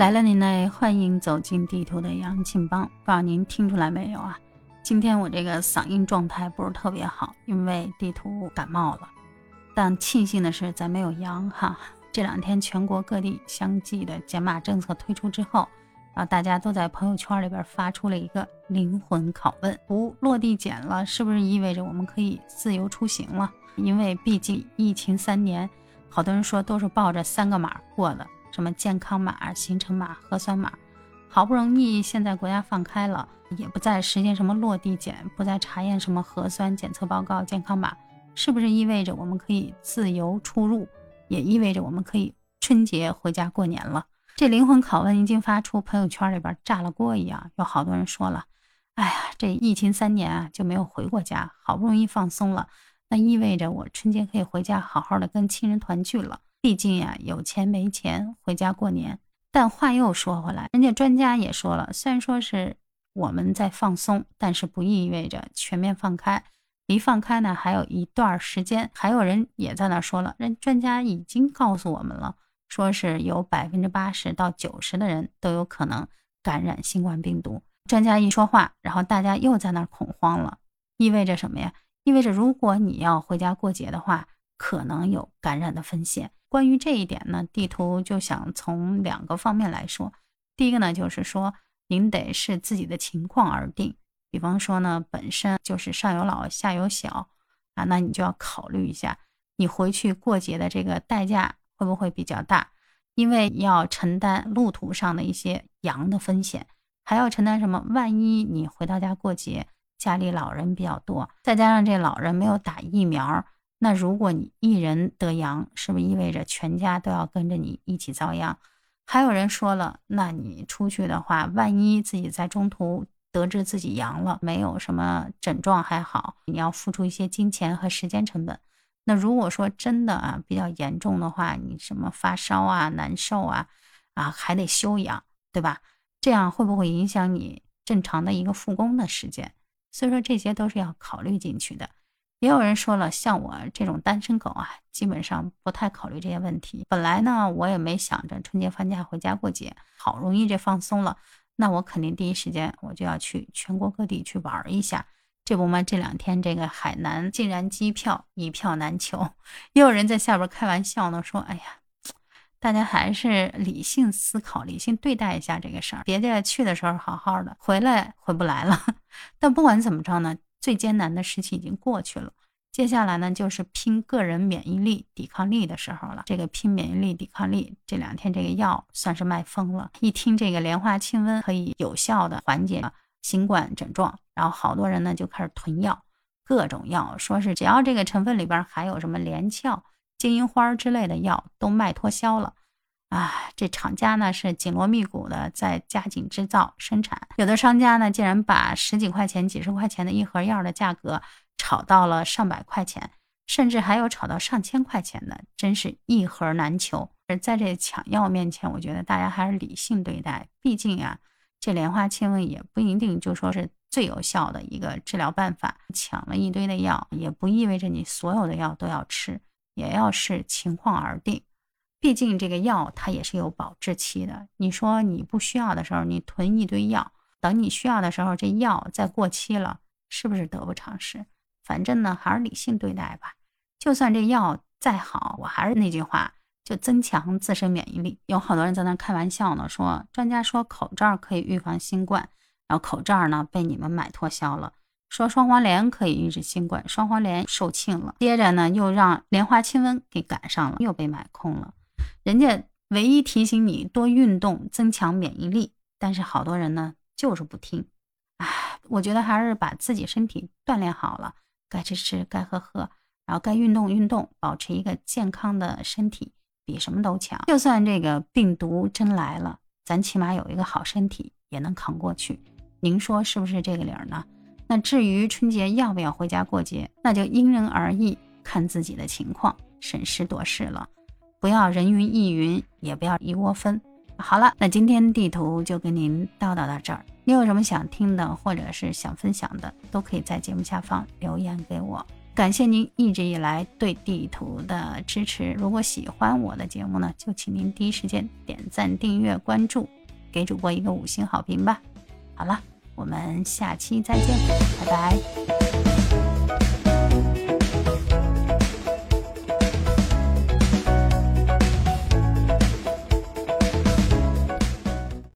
来了，您嘞！欢迎走进地图的杨庆邦。不知道您听出来没有啊？今天我这个嗓音状态不是特别好，因为地图感冒了。但庆幸的是，咱没有阳哈。这两天全国各地相继的减码政策推出之后，啊大家都在朋友圈里边发出了一个灵魂拷问：不落地减了，是不是意味着我们可以自由出行了？因为毕竟疫情三年，好多人说都是抱着三个码过的。什么健康码、行程码、核酸码，好不容易现在国家放开了，也不再实现什么落地检，不再查验什么核酸检测报告、健康码，是不是意味着我们可以自由出入，也意味着我们可以春节回家过年了？这灵魂拷问一经发出，朋友圈里边炸了锅一样，有好多人说了：“哎呀，这疫情三年啊就没有回过家，好不容易放松了，那意味着我春节可以回家好好的跟亲人团聚了。”毕竟呀，有钱没钱回家过年。但话又说回来，人家专家也说了，虽然说是我们在放松，但是不意味着全面放开。离放开呢还有一段时间。还有人也在那说了，人专家已经告诉我们了，说是有百分之八十到九十的人都有可能感染新冠病毒。专家一说话，然后大家又在那恐慌了，意味着什么呀？意味着如果你要回家过节的话，可能有感染的风险。关于这一点呢，地图就想从两个方面来说。第一个呢，就是说您得视自己的情况而定。比方说呢，本身就是上有老下有小啊，那你就要考虑一下，你回去过节的这个代价会不会比较大？因为要承担路途上的一些阳的风险，还要承担什么？万一你回到家过节，家里老人比较多，再加上这老人没有打疫苗。那如果你一人得阳，是不是意味着全家都要跟着你一起遭殃？还有人说了，那你出去的话，万一自己在中途得知自己阳了，没有什么症状还好，你要付出一些金钱和时间成本。那如果说真的啊比较严重的话，你什么发烧啊、难受啊，啊还得休养，对吧？这样会不会影响你正常的一个复工的时间？所以说这些都是要考虑进去的。也有人说了，像我这种单身狗啊，基本上不太考虑这些问题。本来呢，我也没想着春节放假回家过节，好容易这放松了，那我肯定第一时间我就要去全国各地去玩一下。这不嘛，这两天这个海南竟然机票一票难求，也有人在下边开玩笑呢，说：“哎呀，大家还是理性思考、理性对待一下这个事儿，别在去的时候好好的，回来回不来了。但不管怎么着呢。”最艰难的时期已经过去了，接下来呢就是拼个人免疫力、抵抗力的时候了。这个拼免疫力、抵抗力，这两天这个药算是卖疯了。一听这个莲花清瘟可以有效的缓解新冠症状，然后好多人呢就开始囤药，各种药，说是只要这个成分里边含有什么连翘、金银花之类的药都卖脱销了。啊，这厂家呢是紧锣密鼓的在加紧制造生产，有的商家呢竟然把十几块钱、几十块钱的一盒药的价格炒到了上百块钱，甚至还有炒到上千块钱的，真是一盒难求。而在这抢药面前，我觉得大家还是理性对待，毕竟啊，这莲花清瘟也不一定就说是最有效的一个治疗办法。抢了一堆的药，也不意味着你所有的药都要吃，也要视情况而定。毕竟这个药它也是有保质期的。你说你不需要的时候，你囤一堆药，等你需要的时候，这药再过期了，是不是得不偿失？反正呢，还是理性对待吧。就算这药再好，我还是那句话，就增强自身免疫力。有好多人在那开玩笑呢，说专家说口罩可以预防新冠，然后口罩呢被你们买脱销了；说双黄连可以抑制新冠，双黄连售罄了。接着呢，又让莲花清瘟给赶上了，又被买空了。人家唯一提醒你多运动，增强免疫力，但是好多人呢就是不听。哎，我觉得还是把自己身体锻炼好了，该吃吃，该喝喝，然后该运动运动，保持一个健康的身体，比什么都强。就算这个病毒真来了，咱起码有一个好身体，也能扛过去。您说是不是这个理儿呢？那至于春节要不要回家过节，那就因人而异，看自己的情况，审时度势了。不要人云亦云，也不要一窝蜂。好了，那今天地图就跟您叨叨到这儿。你有什么想听的，或者是想分享的，都可以在节目下方留言给我。感谢您一直以来对地图的支持。如果喜欢我的节目呢，就请您第一时间点赞、订阅、关注，给主播一个五星好评吧。好了，我们下期再见，拜拜。